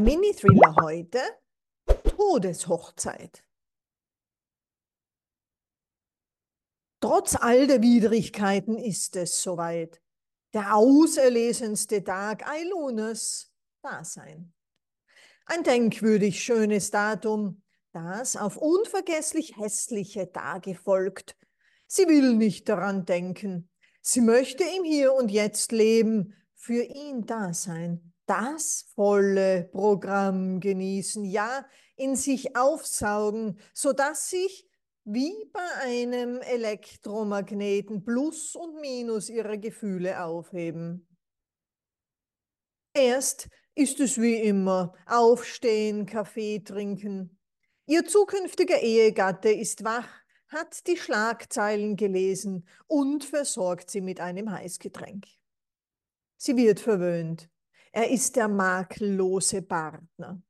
Der Mini-Thriller heute Todeshochzeit. Trotz all der Widrigkeiten ist es soweit. Der auserlesenste Tag Eilunas Dasein. Ein denkwürdig schönes Datum, das auf unvergesslich hässliche Tage folgt. Sie will nicht daran denken. Sie möchte im Hier und Jetzt leben, für ihn da sein, das volle Programm genießen, ja, in sich aufsaugen, sodass sich wie bei einem Elektromagneten Plus und Minus ihrer Gefühle aufheben. Erst ist es wie immer Aufstehen, Kaffee trinken. Ihr zukünftiger Ehegatte ist wach, hat die Schlagzeilen gelesen und versorgt sie mit einem Heißgetränk. Sie wird verwöhnt. Er ist der makellose Partner.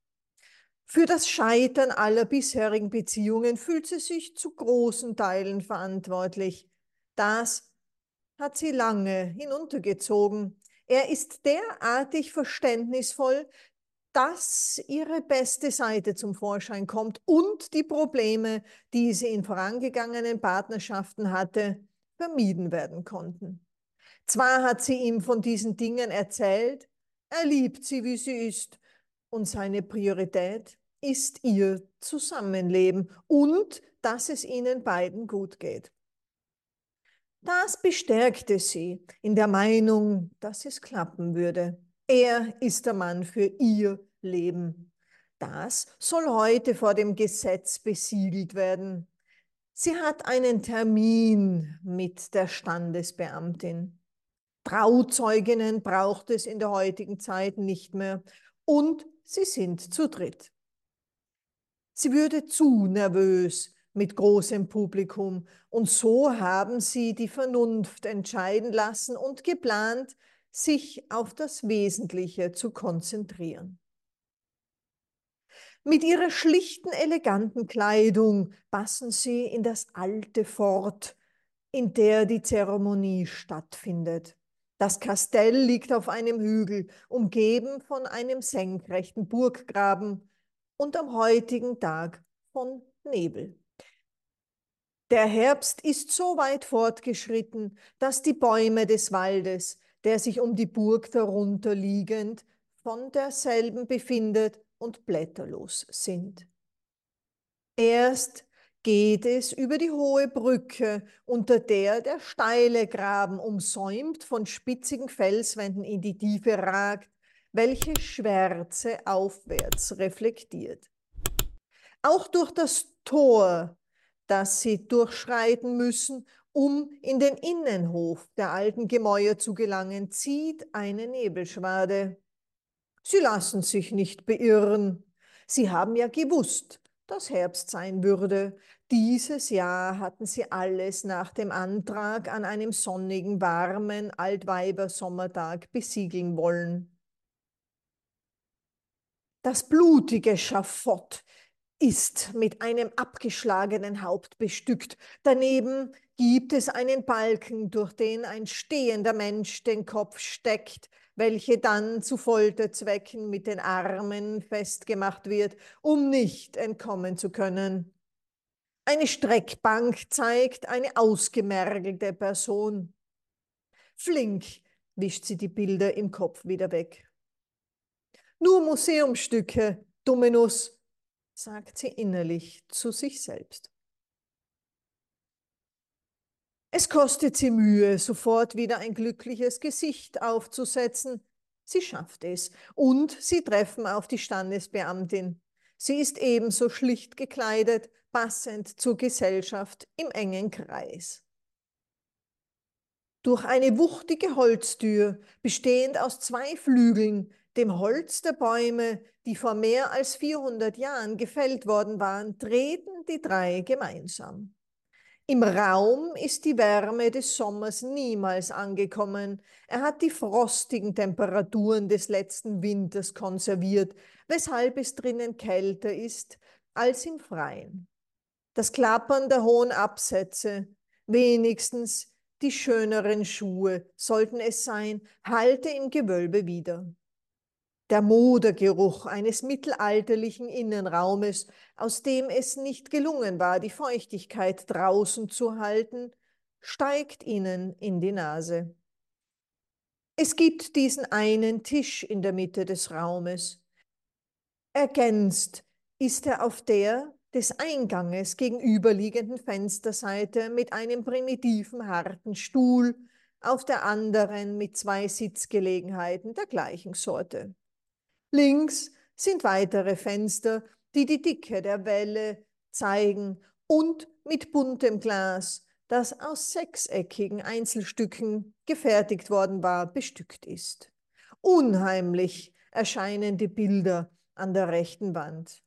Für das Scheitern aller bisherigen Beziehungen fühlt sie sich zu großen Teilen verantwortlich. Das hat sie lange hinuntergezogen. Er ist derartig verständnisvoll, dass ihre beste Seite zum Vorschein kommt und die Probleme, die sie in vorangegangenen Partnerschaften hatte, vermieden werden konnten. Zwar hat sie ihm von diesen Dingen erzählt, er liebt sie, wie sie ist, und seine Priorität ist ihr Zusammenleben und dass es ihnen beiden gut geht. Das bestärkte sie in der Meinung, dass es klappen würde. Er ist der Mann für ihr Leben. Das soll heute vor dem Gesetz besiegelt werden. Sie hat einen Termin mit der Standesbeamtin. Trauzeuginnen braucht es in der heutigen Zeit nicht mehr und sie sind zu dritt. Sie würde zu nervös mit großem Publikum und so haben sie die Vernunft entscheiden lassen und geplant, sich auf das Wesentliche zu konzentrieren. Mit ihrer schlichten, eleganten Kleidung passen sie in das alte Fort, in der die Zeremonie stattfindet. Das Kastell liegt auf einem Hügel, umgeben von einem senkrechten Burggraben und am heutigen Tag von Nebel. Der Herbst ist so weit fortgeschritten, dass die Bäume des Waldes der sich um die Burg darunter liegend von derselben befindet und blätterlos sind. Erst geht es über die hohe Brücke, unter der der steile Graben umsäumt von spitzigen Felswänden in die Tiefe ragt, welche Schwärze aufwärts reflektiert. Auch durch das Tor, das sie durchschreiten müssen, um in den Innenhof der alten Gemäuer zu gelangen, zieht eine Nebelschwade. Sie lassen sich nicht beirren. Sie haben ja gewusst, dass Herbst sein würde. Dieses Jahr hatten sie alles nach dem Antrag an einem sonnigen, warmen Altweibersommertag besiegeln wollen. Das blutige Schafott ist mit einem abgeschlagenen Haupt bestückt. Daneben gibt es einen Balken, durch den ein stehender Mensch den Kopf steckt, welche dann zu Folterzwecken mit den Armen festgemacht wird, um nicht entkommen zu können. Eine Streckbank zeigt eine ausgemergelte Person. Flink wischt sie die Bilder im Kopf wieder weg. Nur Museumstücke, Dominus, sagt sie innerlich zu sich selbst. Es kostet sie Mühe, sofort wieder ein glückliches Gesicht aufzusetzen. Sie schafft es und sie treffen auf die Standesbeamtin. Sie ist ebenso schlicht gekleidet, passend zur Gesellschaft im engen Kreis. Durch eine wuchtige Holztür, bestehend aus zwei Flügeln, dem Holz der Bäume, die vor mehr als 400 Jahren gefällt worden waren, treten die drei gemeinsam. Im Raum ist die Wärme des Sommers niemals angekommen. Er hat die frostigen Temperaturen des letzten Winters konserviert, weshalb es drinnen kälter ist als im Freien. Das Klappern der hohen Absätze, wenigstens die schöneren Schuhe sollten es sein, halte im Gewölbe wieder. Der Modergeruch eines mittelalterlichen Innenraumes, aus dem es nicht gelungen war, die Feuchtigkeit draußen zu halten, steigt ihnen in die Nase. Es gibt diesen einen Tisch in der Mitte des Raumes. Ergänzt ist er auf der des Einganges gegenüberliegenden Fensterseite mit einem primitiven harten Stuhl, auf der anderen mit zwei Sitzgelegenheiten der gleichen Sorte. Links sind weitere Fenster, die die Dicke der Welle zeigen und mit buntem Glas, das aus sechseckigen Einzelstücken gefertigt worden war, bestückt ist. Unheimlich erscheinen die Bilder an der rechten Wand.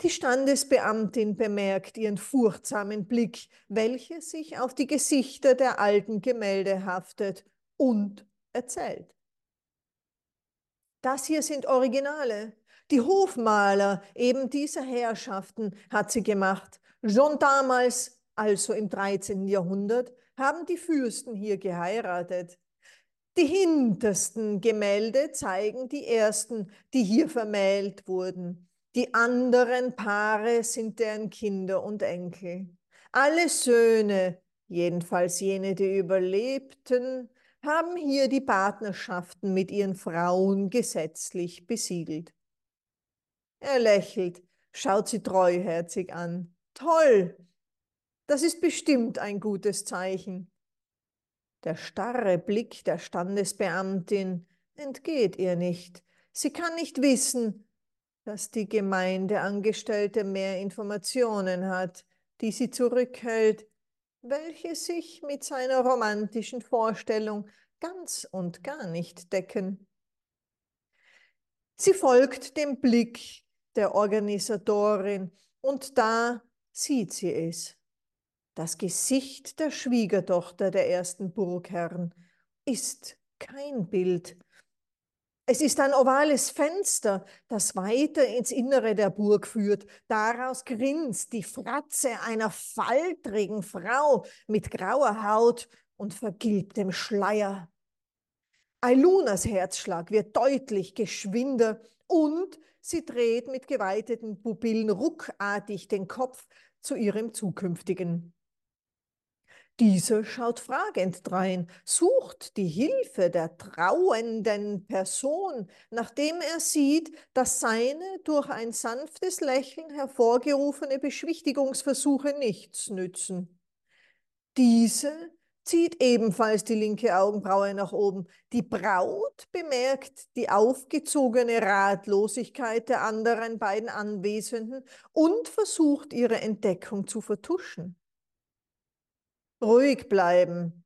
Die Standesbeamtin bemerkt ihren furchtsamen Blick, welcher sich auf die Gesichter der alten Gemälde haftet und erzählt. Das hier sind Originale. Die Hofmaler eben dieser Herrschaften hat sie gemacht. Schon damals, also im 13. Jahrhundert, haben die Fürsten hier geheiratet. Die hintersten Gemälde zeigen die ersten, die hier vermählt wurden. Die anderen Paare sind deren Kinder und Enkel. Alle Söhne, jedenfalls jene, die überlebten, haben hier die Partnerschaften mit ihren Frauen gesetzlich besiegelt. Er lächelt, schaut sie treuherzig an. Toll! Das ist bestimmt ein gutes Zeichen. Der starre Blick der Standesbeamtin entgeht ihr nicht. Sie kann nicht wissen, dass die Gemeindeangestellte mehr Informationen hat, die sie zurückhält, welche sich mit seiner romantischen Vorstellung ganz und gar nicht decken. Sie folgt dem Blick der Organisatorin und da sieht sie es. Das Gesicht der Schwiegertochter der ersten Burgherren ist kein Bild, es ist ein ovales Fenster, das weiter ins Innere der Burg führt. Daraus grinst die Fratze einer faltrigen Frau mit grauer Haut und vergilbtem Schleier. Ailunas Herzschlag wird deutlich geschwinder und sie dreht mit geweiteten Pupillen ruckartig den Kopf zu ihrem zukünftigen. Dieser schaut fragend drein, sucht die Hilfe der trauenden Person, nachdem er sieht, dass seine durch ein sanftes Lächeln hervorgerufene Beschwichtigungsversuche nichts nützen. Diese zieht ebenfalls die linke Augenbraue nach oben. Die Braut bemerkt die aufgezogene Ratlosigkeit der anderen beiden Anwesenden und versucht ihre Entdeckung zu vertuschen ruhig bleiben.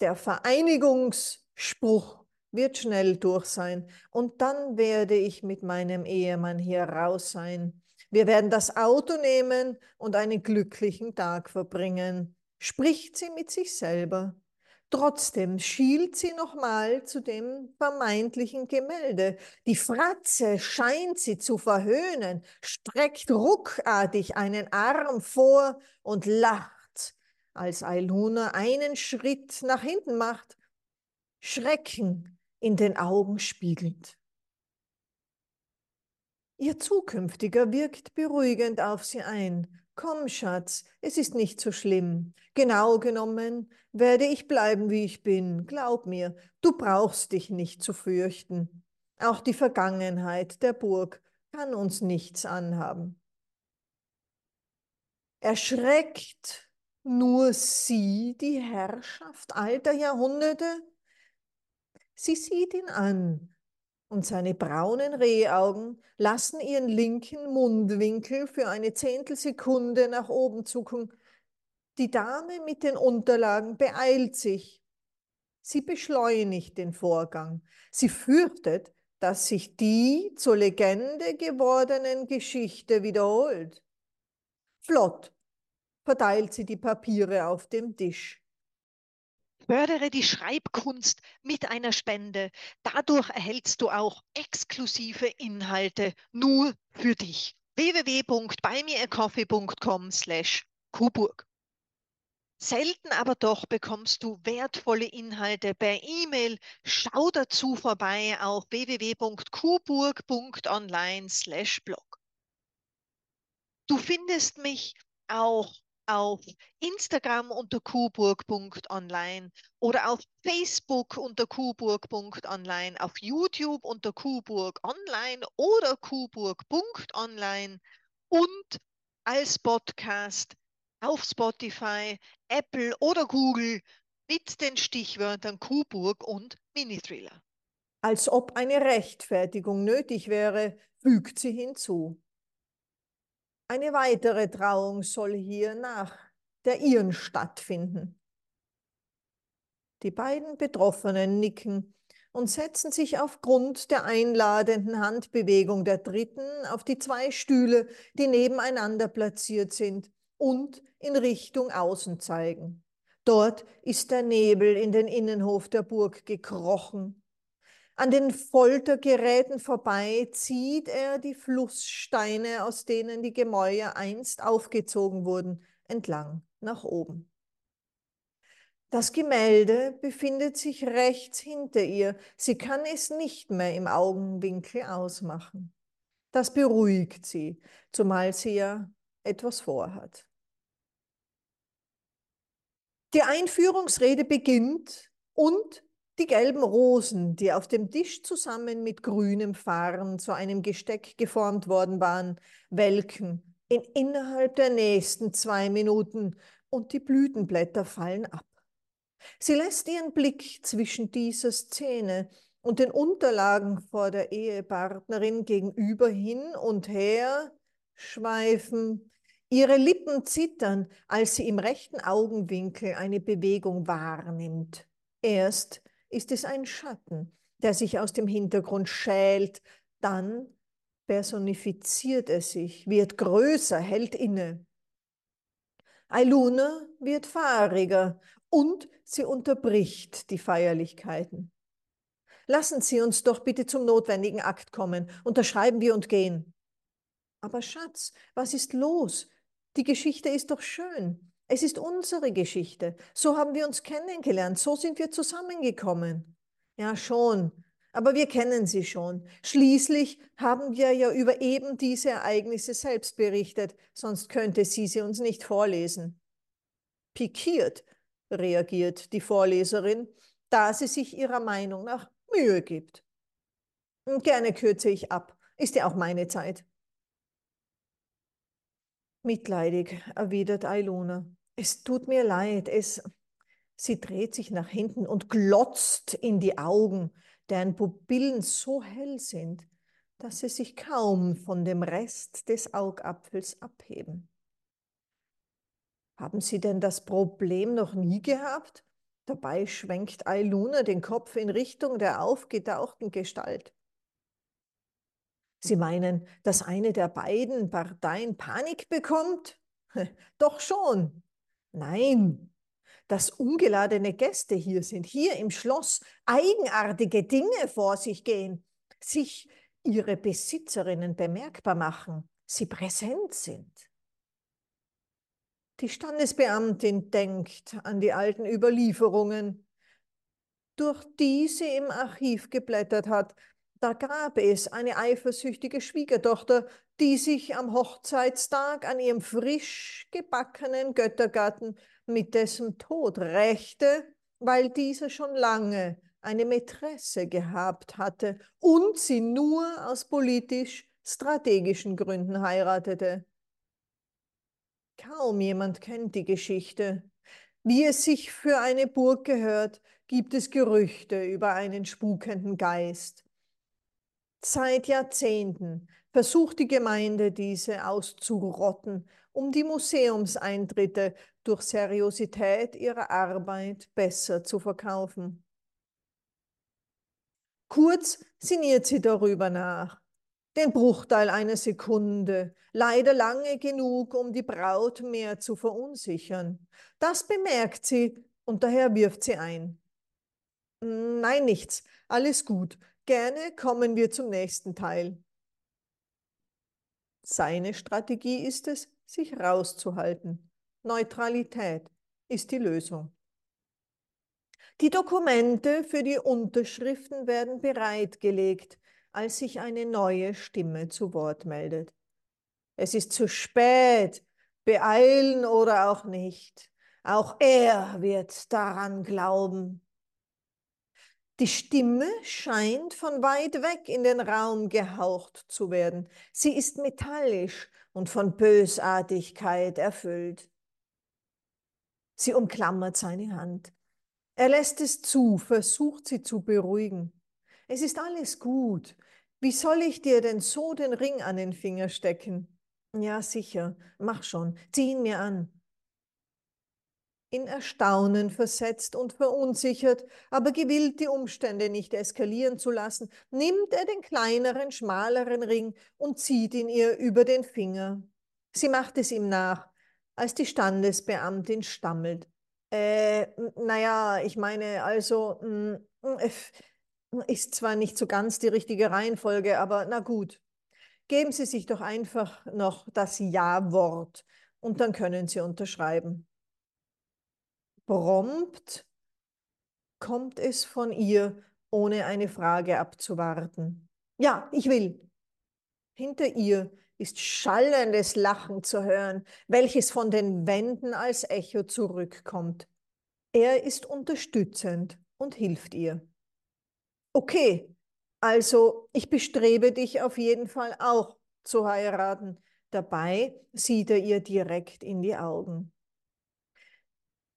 Der Vereinigungsspruch wird schnell durch sein und dann werde ich mit meinem Ehemann hier raus sein. Wir werden das Auto nehmen und einen glücklichen Tag verbringen, spricht sie mit sich selber. Trotzdem schielt sie nochmal zu dem vermeintlichen Gemälde. Die Fratze scheint sie zu verhöhnen, streckt ruckartig einen Arm vor und lacht als Ailuna einen Schritt nach hinten macht, Schrecken in den Augen spiegelt. Ihr Zukünftiger wirkt beruhigend auf sie ein. Komm, Schatz, es ist nicht so schlimm. Genau genommen werde ich bleiben, wie ich bin. Glaub mir, du brauchst dich nicht zu fürchten. Auch die Vergangenheit der Burg kann uns nichts anhaben. Erschreckt nur sie die Herrschaft alter Jahrhunderte? Sie sieht ihn an und seine braunen Rehaugen lassen ihren linken Mundwinkel für eine Zehntelsekunde nach oben zucken. Die Dame mit den Unterlagen beeilt sich. Sie beschleunigt den Vorgang. Sie fürchtet, dass sich die zur Legende gewordenen Geschichte wiederholt. Flott verteilt sie die Papiere auf dem Tisch. Fördere die Schreibkunst mit einer Spende. Dadurch erhältst du auch exklusive Inhalte nur für dich. www.buymeacoffee.com slash Coburg Selten aber doch bekommst du wertvolle Inhalte per E-Mail. Schau dazu vorbei auf www.kuburg.online/blog. Du findest mich auch auf Instagram unter kuburg.online oder auf Facebook unter kuburg.online, auf YouTube unter kuburg online oder kuburg.online und als Podcast auf Spotify, Apple oder Google mit den Stichwörtern Kuburg und Mini-Thriller. Als ob eine Rechtfertigung nötig wäre, fügt sie hinzu. Eine weitere Trauung soll hier nach der ihren stattfinden. Die beiden Betroffenen nicken und setzen sich aufgrund der einladenden Handbewegung der Dritten auf die zwei Stühle, die nebeneinander platziert sind und in Richtung Außen zeigen. Dort ist der Nebel in den Innenhof der Burg gekrochen. An den Foltergeräten vorbei zieht er die Flusssteine, aus denen die Gemäuer einst aufgezogen wurden, entlang nach oben. Das Gemälde befindet sich rechts hinter ihr. Sie kann es nicht mehr im Augenwinkel ausmachen. Das beruhigt sie, zumal sie ja etwas vorhat. Die Einführungsrede beginnt und die gelben Rosen, die auf dem Tisch zusammen mit grünem Farn zu einem Gesteck geformt worden waren, welken in innerhalb der nächsten zwei Minuten und die Blütenblätter fallen ab. Sie lässt ihren Blick zwischen dieser Szene und den Unterlagen vor der Ehepartnerin gegenüber hin und her schweifen. Ihre Lippen zittern, als sie im rechten Augenwinkel eine Bewegung wahrnimmt. Erst ist es ein Schatten, der sich aus dem Hintergrund schält, dann personifiziert er sich, wird größer, hält inne. Ailuna wird fahriger und sie unterbricht die Feierlichkeiten. Lassen Sie uns doch bitte zum notwendigen Akt kommen. Unterschreiben wir und gehen. Aber Schatz, was ist los? Die Geschichte ist doch schön. Es ist unsere Geschichte. So haben wir uns kennengelernt. So sind wir zusammengekommen. Ja, schon. Aber wir kennen sie schon. Schließlich haben wir ja über eben diese Ereignisse selbst berichtet, sonst könnte sie sie uns nicht vorlesen. Pikiert reagiert die Vorleserin, da sie sich ihrer Meinung nach Mühe gibt. Gerne kürze ich ab. Ist ja auch meine Zeit. Mitleidig, erwidert Ailuna. Es tut mir leid, es. Sie dreht sich nach hinten und glotzt in die Augen, deren Pupillen so hell sind, dass sie sich kaum von dem Rest des Augapfels abheben. Haben Sie denn das Problem noch nie gehabt? Dabei schwenkt Ailuna den Kopf in Richtung der aufgetauchten Gestalt. Sie meinen, dass eine der beiden Parteien Panik bekommt? Doch schon. Nein, dass ungeladene Gäste hier sind, hier im Schloss eigenartige Dinge vor sich gehen, sich ihre Besitzerinnen bemerkbar machen, sie präsent sind. Die Standesbeamtin denkt an die alten Überlieferungen, durch die sie im Archiv geblättert hat, da gab es eine eifersüchtige Schwiegertochter, die sich am Hochzeitstag an ihrem frisch gebackenen Göttergatten mit dessen Tod rächte, weil dieser schon lange eine Mätresse gehabt hatte und sie nur aus politisch strategischen Gründen heiratete. Kaum jemand kennt die Geschichte. Wie es sich für eine Burg gehört, gibt es Gerüchte über einen spukenden Geist. Seit Jahrzehnten versucht die Gemeinde, diese auszurotten, um die Museumseintritte durch Seriosität ihrer Arbeit besser zu verkaufen. Kurz sinniert sie darüber nach. Den Bruchteil einer Sekunde, leider lange genug, um die Braut mehr zu verunsichern. Das bemerkt sie und daher wirft sie ein. Nein, nichts, alles gut. Gerne kommen wir zum nächsten Teil. Seine Strategie ist es, sich rauszuhalten. Neutralität. ist die Lösung. Die Dokumente für die Unterschriften werden bereitgelegt, als sich eine neue Stimme zu Wort meldet. Es ist zu spät, beeilen oder auch nicht. Auch er wird daran glauben. Die Stimme scheint von weit weg in den Raum gehaucht zu werden. Sie ist metallisch und von Bösartigkeit erfüllt. Sie umklammert seine Hand. Er lässt es zu, versucht sie zu beruhigen. Es ist alles gut. Wie soll ich dir denn so den Ring an den Finger stecken? Ja, sicher, mach schon, zieh ihn mir an. In Erstaunen versetzt und verunsichert, aber gewillt, die Umstände nicht eskalieren zu lassen, nimmt er den kleineren, schmaleren Ring und zieht ihn ihr über den Finger. Sie macht es ihm nach, als die Standesbeamtin stammelt. Äh, naja, ich meine, also, mh, mm, mm, ist zwar nicht so ganz die richtige Reihenfolge, aber na gut. Geben Sie sich doch einfach noch das Ja-Wort und dann können Sie unterschreiben. Prompt kommt es von ihr, ohne eine Frage abzuwarten. Ja, ich will. Hinter ihr ist schallendes Lachen zu hören, welches von den Wänden als Echo zurückkommt. Er ist unterstützend und hilft ihr. Okay, also ich bestrebe dich auf jeden Fall auch zu heiraten. Dabei sieht er ihr direkt in die Augen.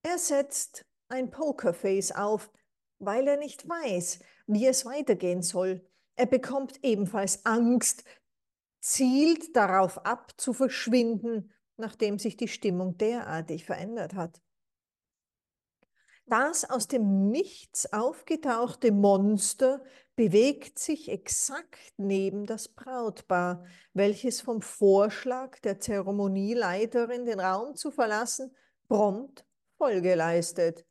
Er setzt ein Pokerface auf, weil er nicht weiß, wie es weitergehen soll. Er bekommt ebenfalls Angst, zielt darauf ab, zu verschwinden, nachdem sich die Stimmung derartig verändert hat. Das aus dem Nichts aufgetauchte Monster bewegt sich exakt neben das Brautpaar, welches vom Vorschlag der Zeremonieleiterin, den Raum zu verlassen, prompt Folge leistet.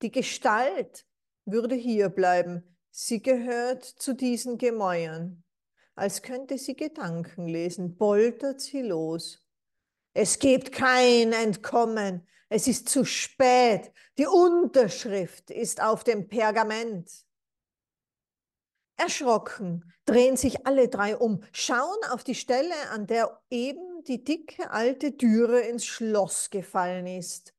Die Gestalt würde hier bleiben. Sie gehört zu diesen Gemäuern. Als könnte sie Gedanken lesen, poltert sie los. Es gibt kein Entkommen. Es ist zu spät. Die Unterschrift ist auf dem Pergament. Erschrocken drehen sich alle drei um, schauen auf die Stelle, an der eben die dicke alte Türe ins Schloss gefallen ist.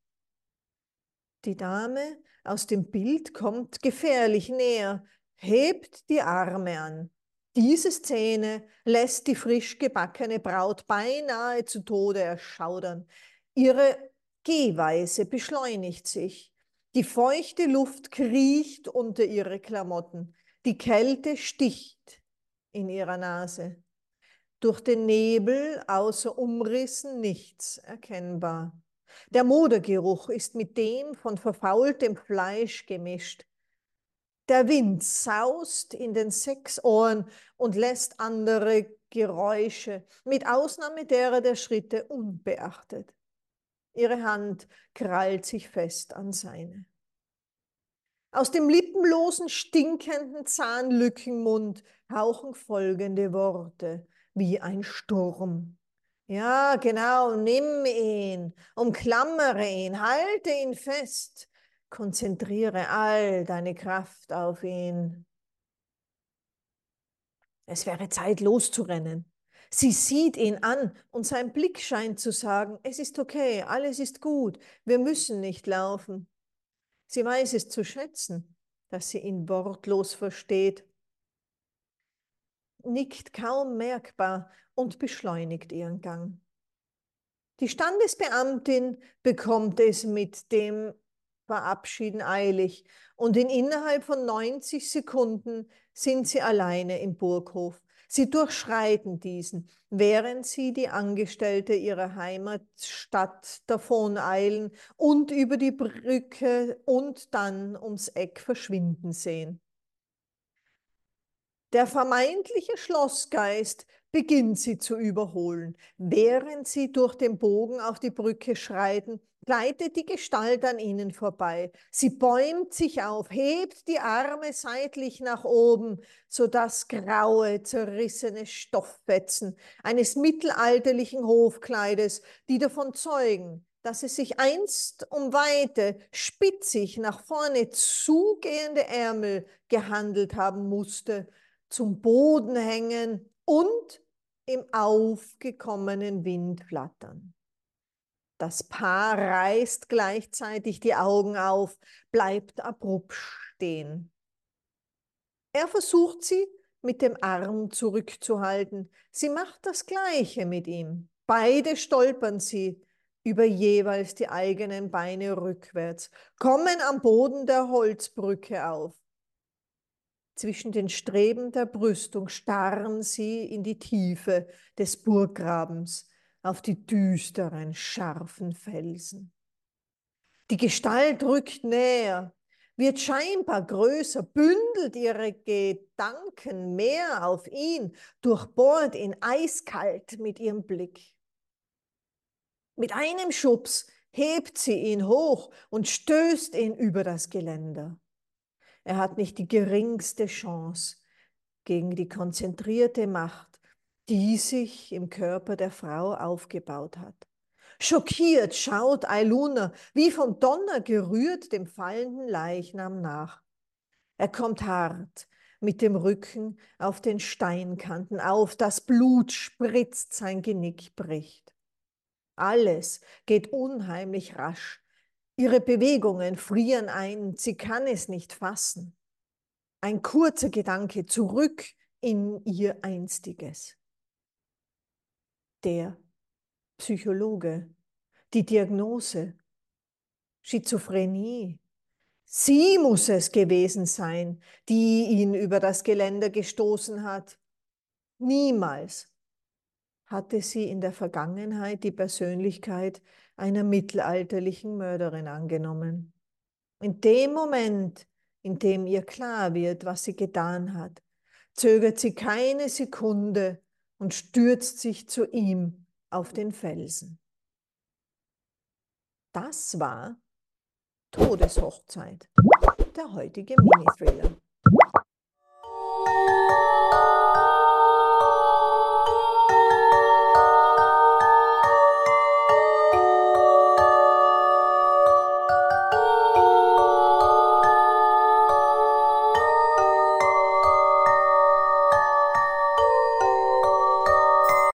Die Dame aus dem Bild kommt gefährlich näher, hebt die Arme an. Diese Szene lässt die frisch gebackene Braut beinahe zu Tode erschaudern. Ihre Gehweise beschleunigt sich. Die feuchte Luft kriecht unter ihre Klamotten. Die Kälte sticht in ihrer Nase. Durch den Nebel außer Umrissen nichts erkennbar. Der Modergeruch ist mit dem von verfaultem Fleisch gemischt. Der Wind saust in den sechs Ohren und lässt andere Geräusche, mit Ausnahme derer der Schritte, unbeachtet. Ihre Hand krallt sich fest an seine. Aus dem lippenlosen, stinkenden Zahnlückenmund hauchen folgende Worte wie ein Sturm. Ja, genau, nimm ihn, umklammere ihn, halte ihn fest, konzentriere all deine Kraft auf ihn. Es wäre Zeit loszurennen. Sie sieht ihn an und sein Blick scheint zu sagen, es ist okay, alles ist gut, wir müssen nicht laufen. Sie weiß es zu schätzen, dass sie ihn wortlos versteht, nickt kaum merkbar und beschleunigt ihren Gang. Die Standesbeamtin bekommt es mit dem Verabschieden eilig und in innerhalb von 90 Sekunden sind sie alleine im Burghof. Sie durchschreiten diesen, während sie die Angestellte ihrer Heimatstadt davoneilen und über die Brücke und dann ums Eck verschwinden sehen. Der vermeintliche Schlossgeist beginnt sie zu überholen. Während sie durch den Bogen auf die Brücke schreiten, gleitet die Gestalt an ihnen vorbei. Sie bäumt sich auf, hebt die Arme seitlich nach oben, sodass graue, zerrissene Stoffbetzen eines mittelalterlichen Hofkleides, die davon zeugen, dass es sich einst um weite, spitzig nach vorne zugehende Ärmel gehandelt haben musste, zum Boden hängen und im aufgekommenen Wind flattern. Das Paar reißt gleichzeitig die Augen auf, bleibt abrupt stehen. Er versucht sie mit dem Arm zurückzuhalten. Sie macht das Gleiche mit ihm. Beide stolpern sie über jeweils die eigenen Beine rückwärts, kommen am Boden der Holzbrücke auf. Zwischen den Streben der Brüstung starren sie in die Tiefe des Burggrabens, auf die düsteren, scharfen Felsen. Die Gestalt rückt näher, wird scheinbar größer, bündelt ihre Gedanken mehr auf ihn, durchbohrt ihn eiskalt mit ihrem Blick. Mit einem Schubs hebt sie ihn hoch und stößt ihn über das Geländer. Er hat nicht die geringste Chance gegen die konzentrierte Macht, die sich im Körper der Frau aufgebaut hat. Schockiert schaut Ailuna wie vom Donner gerührt dem fallenden Leichnam nach. Er kommt hart mit dem Rücken auf den Steinkanten auf, das Blut spritzt, sein Genick bricht. Alles geht unheimlich rasch. Ihre Bewegungen frieren ein, sie kann es nicht fassen. Ein kurzer Gedanke zurück in ihr Einstiges. Der Psychologe, die Diagnose, Schizophrenie. Sie muss es gewesen sein, die ihn über das Geländer gestoßen hat. Niemals hatte sie in der Vergangenheit die Persönlichkeit einer mittelalterlichen Mörderin angenommen. In dem Moment, in dem ihr klar wird, was sie getan hat, zögert sie keine Sekunde und stürzt sich zu ihm auf den Felsen. Das war Todeshochzeit, der heutige Mini-Thriller.